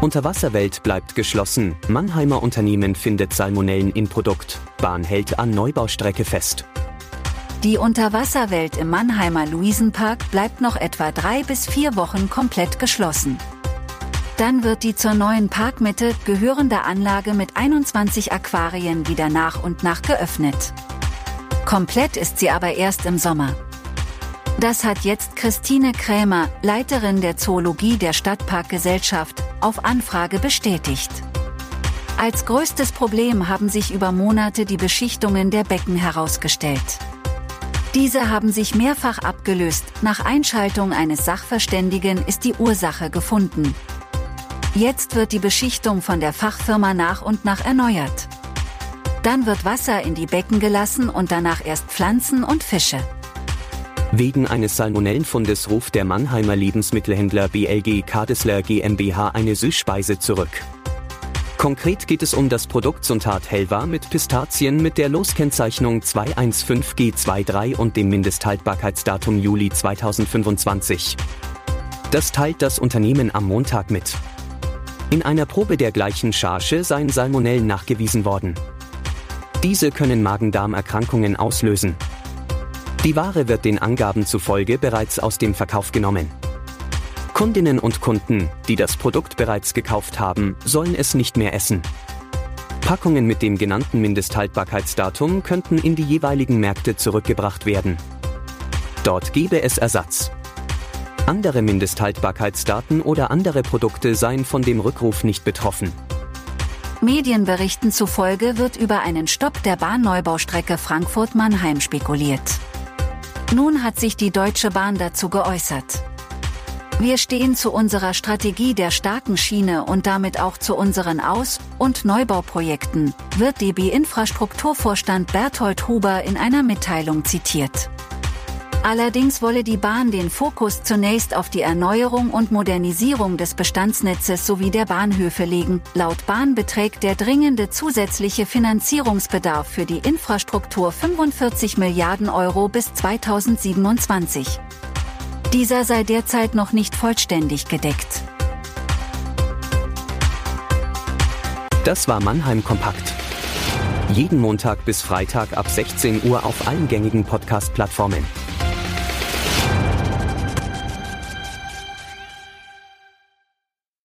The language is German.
Unterwasserwelt bleibt geschlossen. Mannheimer Unternehmen findet Salmonellen in Produkt. Bahn hält an Neubaustrecke fest. Die Unterwasserwelt im Mannheimer Luisenpark bleibt noch etwa drei bis vier Wochen komplett geschlossen. Dann wird die zur neuen Parkmitte gehörende Anlage mit 21 Aquarien wieder nach und nach geöffnet. Komplett ist sie aber erst im Sommer. Das hat jetzt Christine Krämer, Leiterin der Zoologie der Stadtparkgesellschaft, auf Anfrage bestätigt. Als größtes Problem haben sich über Monate die Beschichtungen der Becken herausgestellt. Diese haben sich mehrfach abgelöst, nach Einschaltung eines Sachverständigen ist die Ursache gefunden. Jetzt wird die Beschichtung von der Fachfirma nach und nach erneuert. Dann wird Wasser in die Becken gelassen und danach erst Pflanzen und Fische. Wegen eines Salmonellenfundes ruft der Mannheimer Lebensmittelhändler BLG Kadesler GmbH eine Süßspeise zurück. Konkret geht es um das Produkt Suntat Helva mit Pistazien mit der Loskennzeichnung 215G23 und dem Mindesthaltbarkeitsdatum Juli 2025. Das teilt das Unternehmen am Montag mit. In einer Probe der gleichen Charge seien Salmonellen nachgewiesen worden. Diese können Magen-Darm-Erkrankungen auslösen. Die Ware wird den Angaben zufolge bereits aus dem Verkauf genommen. Kundinnen und Kunden, die das Produkt bereits gekauft haben, sollen es nicht mehr essen. Packungen mit dem genannten Mindesthaltbarkeitsdatum könnten in die jeweiligen Märkte zurückgebracht werden. Dort gebe es Ersatz. Andere Mindesthaltbarkeitsdaten oder andere Produkte seien von dem Rückruf nicht betroffen. Medienberichten zufolge wird über einen Stopp der Bahnneubau-Strecke Frankfurt-Mannheim spekuliert. Nun hat sich die Deutsche Bahn dazu geäußert. Wir stehen zu unserer Strategie der starken Schiene und damit auch zu unseren Aus- und Neubauprojekten, wird DB Infrastrukturvorstand Berthold Huber in einer Mitteilung zitiert. Allerdings wolle die Bahn den Fokus zunächst auf die Erneuerung und Modernisierung des Bestandsnetzes sowie der Bahnhöfe legen. Laut Bahn beträgt der dringende zusätzliche Finanzierungsbedarf für die Infrastruktur 45 Milliarden Euro bis 2027. Dieser sei derzeit noch nicht vollständig gedeckt. Das war Mannheim Kompakt. Jeden Montag bis Freitag ab 16 Uhr auf allen gängigen Podcast-Plattformen.